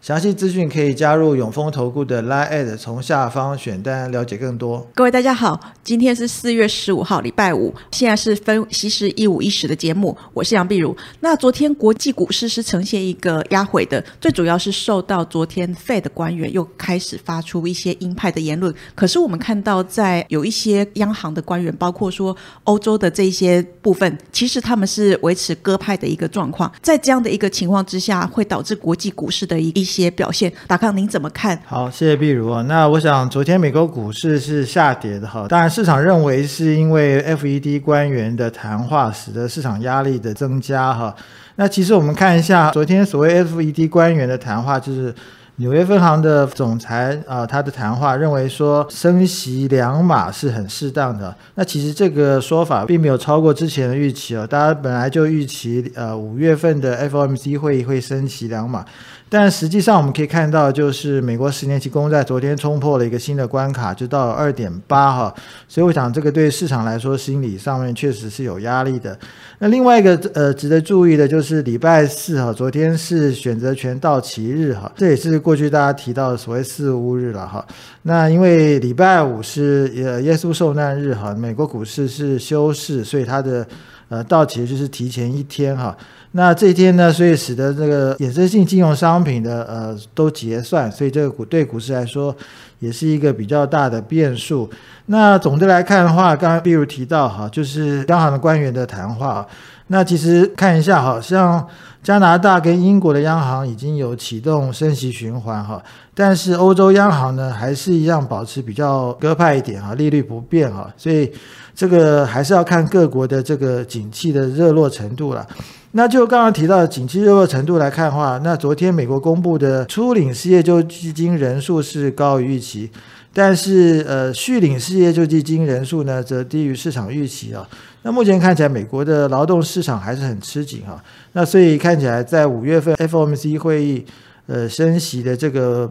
详细资讯可以加入永丰投顾的 Line，从下方选单了解更多。各位大家好，今天是四月十五号，礼拜五，现在是分析师一五一十的节目，我是杨碧如。那昨天国际股市是呈现一个压回的，最主要是受到昨天 Fed 官员又开始发出一些鹰派的言论。可是我们看到，在有一些央行的官员，包括说欧洲的这些部分，其实他们是维持鸽派的一个状况。在这样的一个情况之下，会导致国际股市的一一一些表现，达康您怎么看？好，谢谢碧如啊。那我想昨天美国股市是下跌的哈，当然市场认为是因为 FED 官员的谈话使得市场压力的增加哈。那其实我们看一下昨天所谓 FED 官员的谈话，就是纽约分行的总裁啊，他的谈话认为说升息两码是很适当的。那其实这个说法并没有超过之前的预期哦，大家本来就预期呃五月份的 FOMC 会议会升息两码。但实际上，我们可以看到，就是美国十年期公债昨天冲破了一个新的关卡，就到二点八哈。所以我想，这个对市场来说，心理上面确实是有压力的。那另外一个呃，值得注意的就是礼拜四哈，昨天是选择权到期日哈，这也是过去大家提到的所谓四乌日了哈。那因为礼拜五是呃耶稣受难日哈，美国股市是休市，所以它的呃到期就是提前一天哈。那这一天呢，所以使得这个衍生性金融商品的呃都结算，所以这个股对股市来说也是一个比较大的变数。那总的来看的话，刚刚比如提到哈，就是央行的官员的谈话。那其实看一下好，像加拿大跟英国的央行已经有启动升息循环哈，但是欧洲央行呢还是一样保持比较鸽派一点哈，利率不变哈，所以这个还是要看各国的这个景气的热络程度了。那就刚刚提到的景气热络程度来看的话，那昨天美国公布的初领失业救济金人数是高于预期，但是呃续领失业救济金人数呢则低于市场预期啊。那目前看起来美国的劳动市场还是很吃紧啊。那所以看起来在五月份 FOMC 会议呃升息的这个。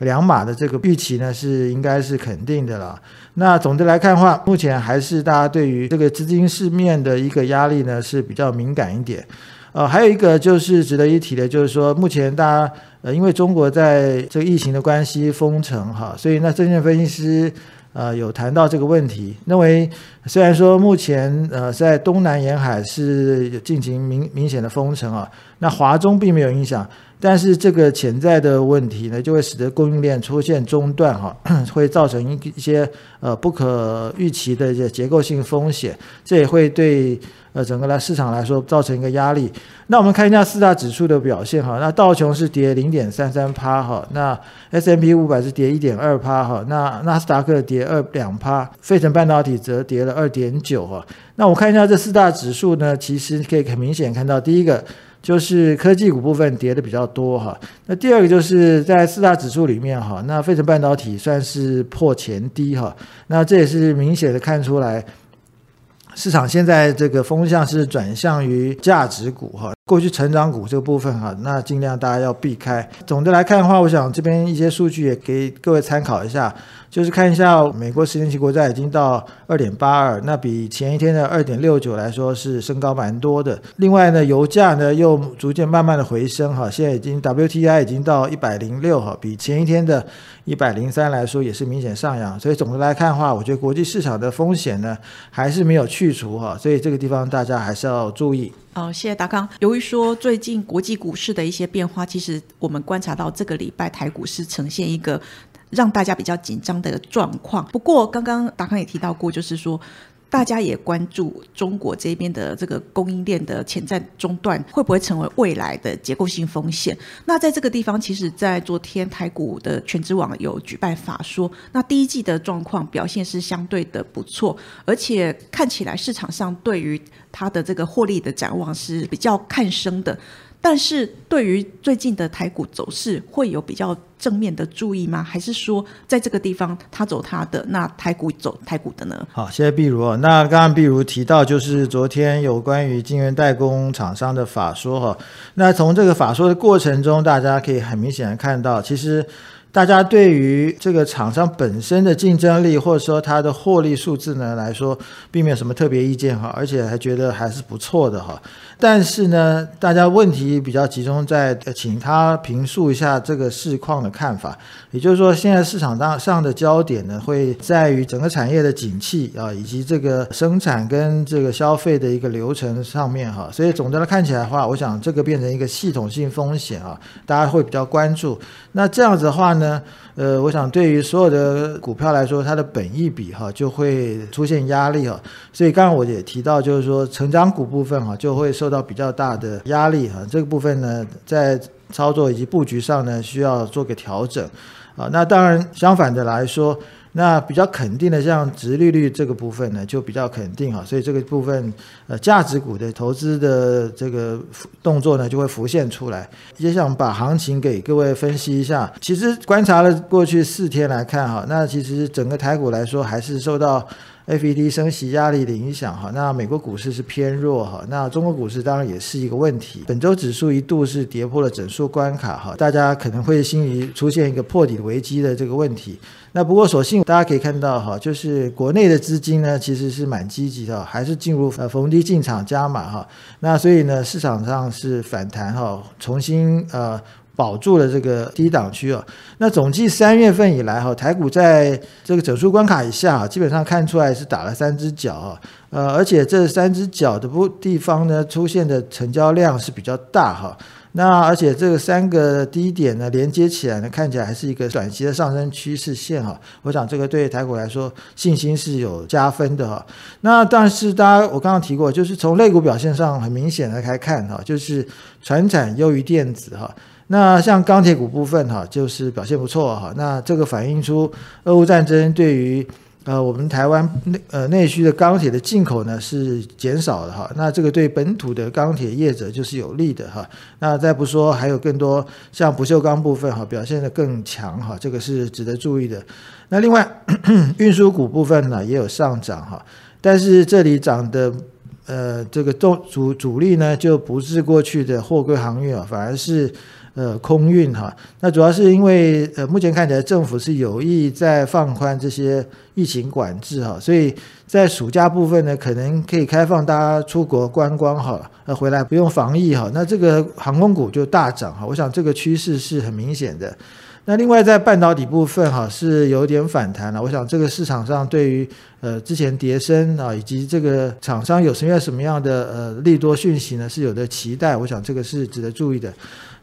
两码的这个预期呢，是应该是肯定的了。那总的来看的话，目前还是大家对于这个资金市面的一个压力呢是比较敏感一点。呃，还有一个就是值得一提的，就是说目前大家呃，因为中国在这个疫情的关系封城哈，所以那证券分析师呃有谈到这个问题，认为虽然说目前呃在东南沿海是进行明明显的封城啊，那华中并没有影响。但是这个潜在的问题呢，就会使得供应链出现中断，哈，会造成一一些呃不可预期的一些结构性风险，这也会对呃整个来市场来说造成一个压力。那我们看一下四大指数的表现，哈，那道琼是跌零点三三趴，哈，那 S M P 五百是跌一点二趴，哈，那纳斯达克跌二两趴，费城半导体则跌了二点九，哈。那我看一下这四大指数呢，其实可以很明显看到，第一个。就是科技股部分跌的比较多哈，那第二个就是在四大指数里面哈，那费城半导体算是破前低哈，那这也是明显的看出来，市场现在这个风向是转向于价值股哈，过去成长股这个部分哈，那尽量大家要避开。总的来看的话，我想这边一些数据也给各位参考一下。就是看一下美国十年期国债已经到二点八二，那比前一天的二点六九来说是升高蛮多的。另外呢，油价呢又逐渐慢慢的回升哈，现在已经 WTI 已经到一百零六哈，比前一天的一百零三来说也是明显上扬。所以总的来看的话，我觉得国际市场的风险呢还是没有去除哈，所以这个地方大家还是要注意。好，谢谢达康。由于说最近国际股市的一些变化，其实我们观察到这个礼拜台股市呈现一个。让大家比较紧张的状况。不过，刚刚达康也提到过，就是说，大家也关注中国这边的这个供应链的潜在中断会不会成为未来的结构性风险。那在这个地方，其实，在昨天台股的全职网有举办法说，那第一季的状况表现是相对的不错，而且看起来市场上对于它的这个获利的展望是比较看升的。但是对于最近的台股走势，会有比较正面的注意吗？还是说在这个地方他走他的，那台股走台股的呢？好，谢谢碧如。那刚刚碧如提到，就是昨天有关于晶圆代工厂商的法说哈。那从这个法说的过程中，大家可以很明显的看到，其实。大家对于这个厂商本身的竞争力，或者说它的获利数字呢来说，并没有什么特别意见哈，而且还觉得还是不错的哈。但是呢，大家问题比较集中在，请他评述一下这个市况的看法。也就是说，现在市场当上的焦点呢，会在于整个产业的景气啊，以及这个生产跟这个消费的一个流程上面哈。所以总的来看起来的话，我想这个变成一个系统性风险啊，大家会比较关注。那这样子的话呢？呃，我想对于所有的股票来说，它的本益比哈就会出现压力哈，所以刚刚我也提到，就是说成长股部分哈就会受到比较大的压力哈，这个部分呢在操作以及布局上呢需要做个调整啊。那当然相反的来说。那比较肯定的，像直利率这个部分呢，就比较肯定哈，所以这个部分呃价值股的投资的这个动作呢，就会浮现出来。也想把行情给各位分析一下。其实观察了过去四天来看哈，那其实整个台股来说还是受到。FED 升息压力的影响哈，那美国股市是偏弱哈，那中国股市当然也是一个问题。本周指数一度是跌破了整数关卡哈，大家可能会心里出现一个破底危机的这个问题。那不过所幸大家可以看到哈，就是国内的资金呢其实是蛮积极的，还是进入呃逢低进场加码哈。那所以呢市场上是反弹哈，重新呃。保住了这个低档区啊，那总计三月份以来哈，台股在这个整数关卡以下，基本上看出来是打了三只脚啊，呃，而且这三只脚的不地方呢，出现的成交量是比较大哈，那而且这个三个低点呢连接起来呢，看起来还是一个短期的上升趋势线哈，我想这个对台股来说信心是有加分的哈，那但是大家我刚刚提过，就是从类股表现上很明显的来看哈，就是船产优于电子哈。那像钢铁股部分哈，就是表现不错哈。那这个反映出俄乌战争对于呃我们台湾内呃内需的钢铁的进口呢是减少了哈。那这个对本土的钢铁业者就是有利的哈。那再不说还有更多像不锈钢部分哈表现的更强哈，这个是值得注意的。那另外 运输股部分呢也有上涨哈，但是这里涨的呃这个重主主力呢就不是过去的货柜航运啊，反而是。呃，空运哈，那主要是因为呃，目前看起来政府是有意在放宽这些疫情管制哈，所以在暑假部分呢，可能可以开放大家出国观光哈，呃，回来不用防疫哈，那这个航空股就大涨哈，我想这个趋势是很明显的。那另外在半导体部分哈，是有点反弹了，我想这个市场上对于呃之前跌升啊，以及这个厂商有什么样什么样的呃利多讯息呢，是有的期待，我想这个是值得注意的。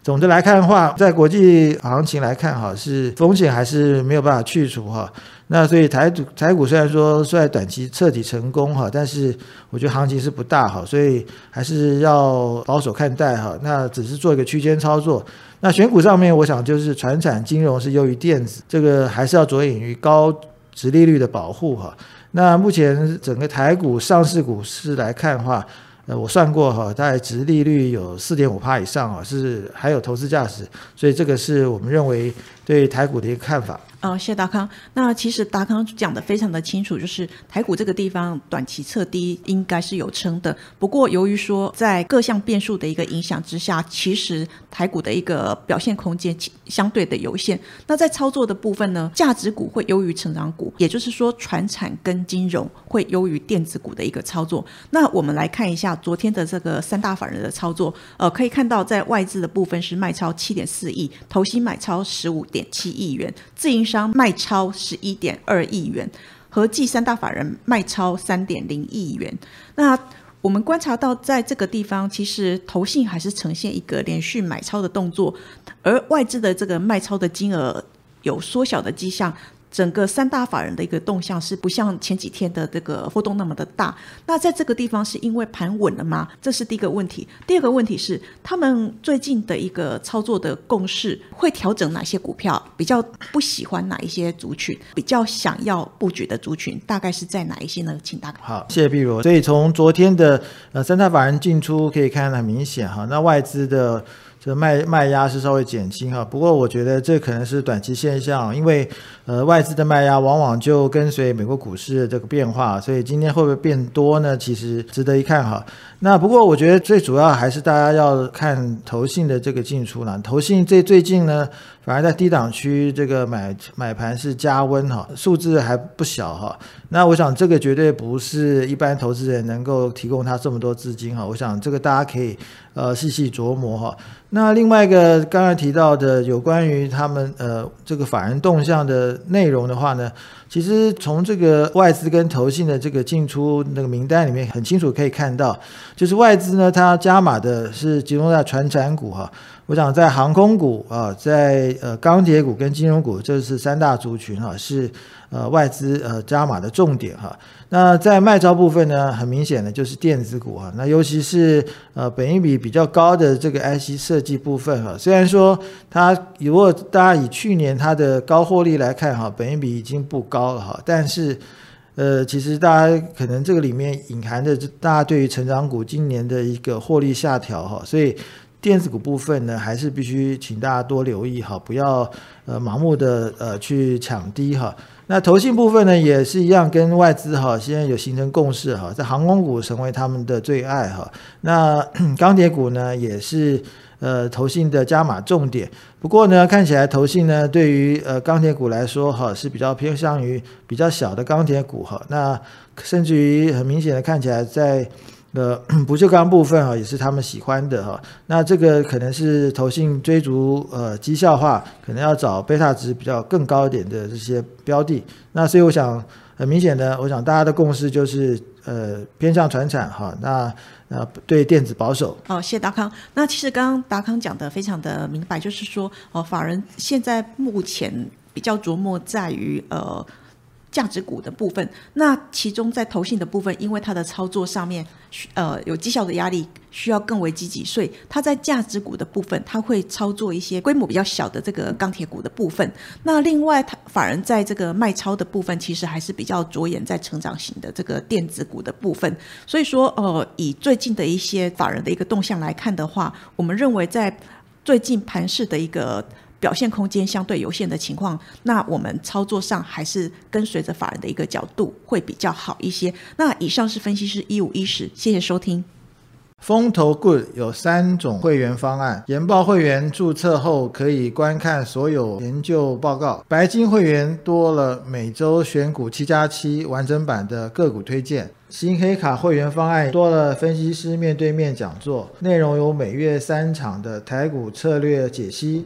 总的来看的话，在国际行情来看，哈是风险还是没有办法去除哈。那所以台股台股虽然说在短期彻底成功哈，但是我觉得行情是不大哈，所以还是要保守看待哈。那只是做一个区间操作。那选股上面，我想就是传产金融是优于电子，这个还是要着眼于高值利率的保护哈。那目前整个台股上市股市来看的话，呃，我算过哈，大概值利率有四点五帕以上啊，是还有投资价值，所以这个是我们认为对台股的一个看法。哦，谢谢达康。那其实达康讲的非常的清楚，就是台股这个地方短期测低应该是有撑的。不过由于说在各项变数的一个影响之下，其实台股的一个表现空间相对的有限。那在操作的部分呢，价值股会优于成长股，也就是说，船产跟金融会优于电子股的一个操作。那我们来看一下昨天的这个三大法人的操作，呃，可以看到在外资的部分是卖超七点四亿，投新买超十五点七亿元，自营。商卖超十一点二亿元，合计三大法人卖超三点零亿元。那我们观察到，在这个地方，其实投信还是呈现一个连续买超的动作，而外资的这个卖超的金额有缩小的迹象。整个三大法人的一个动向是不像前几天的这个波动那么的大。那在这个地方是因为盘稳了吗？这是第一个问题。第二个问题是，他们最近的一个操作的共识会调整哪些股票？比较不喜欢哪一些族群？比较想要布局的族群大概是在哪一些呢？请大哥。好，谢谢碧如。所以从昨天的呃三大法人进出可以看得很明显哈，那外资的。这卖卖压是稍微减轻哈，不过我觉得这可能是短期现象，因为呃外资的卖压往往就跟随美国股市的这个变化，所以今天会不会变多呢？其实值得一看哈。那不过我觉得最主要还是大家要看投信的这个进出了，投信这最近呢。反而在低档区，这个买买盘是加温哈，数字还不小哈。那我想这个绝对不是一般投资人能够提供他这么多资金哈。我想这个大家可以呃细细琢磨哈。那另外一个刚才提到的有关于他们呃这个法人动向的内容的话呢？其实从这个外资跟投信的这个进出那个名单里面，很清楚可以看到，就是外资呢，它加码的是集中在船产股哈。我想在航空股啊，在呃钢铁股跟金融股，这是三大族群哈，是呃外资呃加码的重点哈。那在卖招部分呢，很明显的就是电子股哈。那尤其是呃本益比比较高的这个 IC 设计部分哈，虽然说它如果大家以去年它的高获利来看哈，本益比已经不高了哈，但是呃其实大家可能这个里面隐含的，大家对于成长股今年的一个获利下调哈，所以。电子股部分呢，还是必须请大家多留意哈，不要呃盲目的呃去抢低哈。那投信部分呢，也是一样，跟外资哈现在有形成共识哈，在航空股成为他们的最爱哈。那 钢铁股呢，也是呃投信的加码重点。不过呢，看起来投信呢对于呃钢铁股来说哈是比较偏向于比较小的钢铁股哈。那甚至于很明显的看起来在。呃，不锈钢部分哈，也是他们喜欢的哈。那这个可能是投信追逐呃绩效化，可能要找贝塔值比较更高一点的这些标的。那所以我想很明显的，我想大家的共识就是呃偏向传产哈。那呃对电子保守。哦，谢达康。那其实刚刚达康讲的非常的明白，就是说哦，法人现在目前比较琢磨在于呃。价值股的部分，那其中在投信的部分，因为它的操作上面，呃，有绩效的压力，需要更为积极，所以它在价值股的部分，它会操作一些规模比较小的这个钢铁股的部分。那另外，它法人在这个卖超的部分，其实还是比较着眼在成长型的这个电子股的部分。所以说，呃，以最近的一些法人的一个动向来看的话，我们认为在最近盘市的一个。表现空间相对有限的情况，那我们操作上还是跟随着法人的一个角度会比较好一些。那以上是分析师一五一十，谢谢收听。风投 Good 有三种会员方案，研报会员注册后可以观看所有研究报告，白金会员多了每周选股七加七完整版的个股推荐，新黑卡会员方案多了分析师面对面讲座，内容有每月三场的台股策略解析。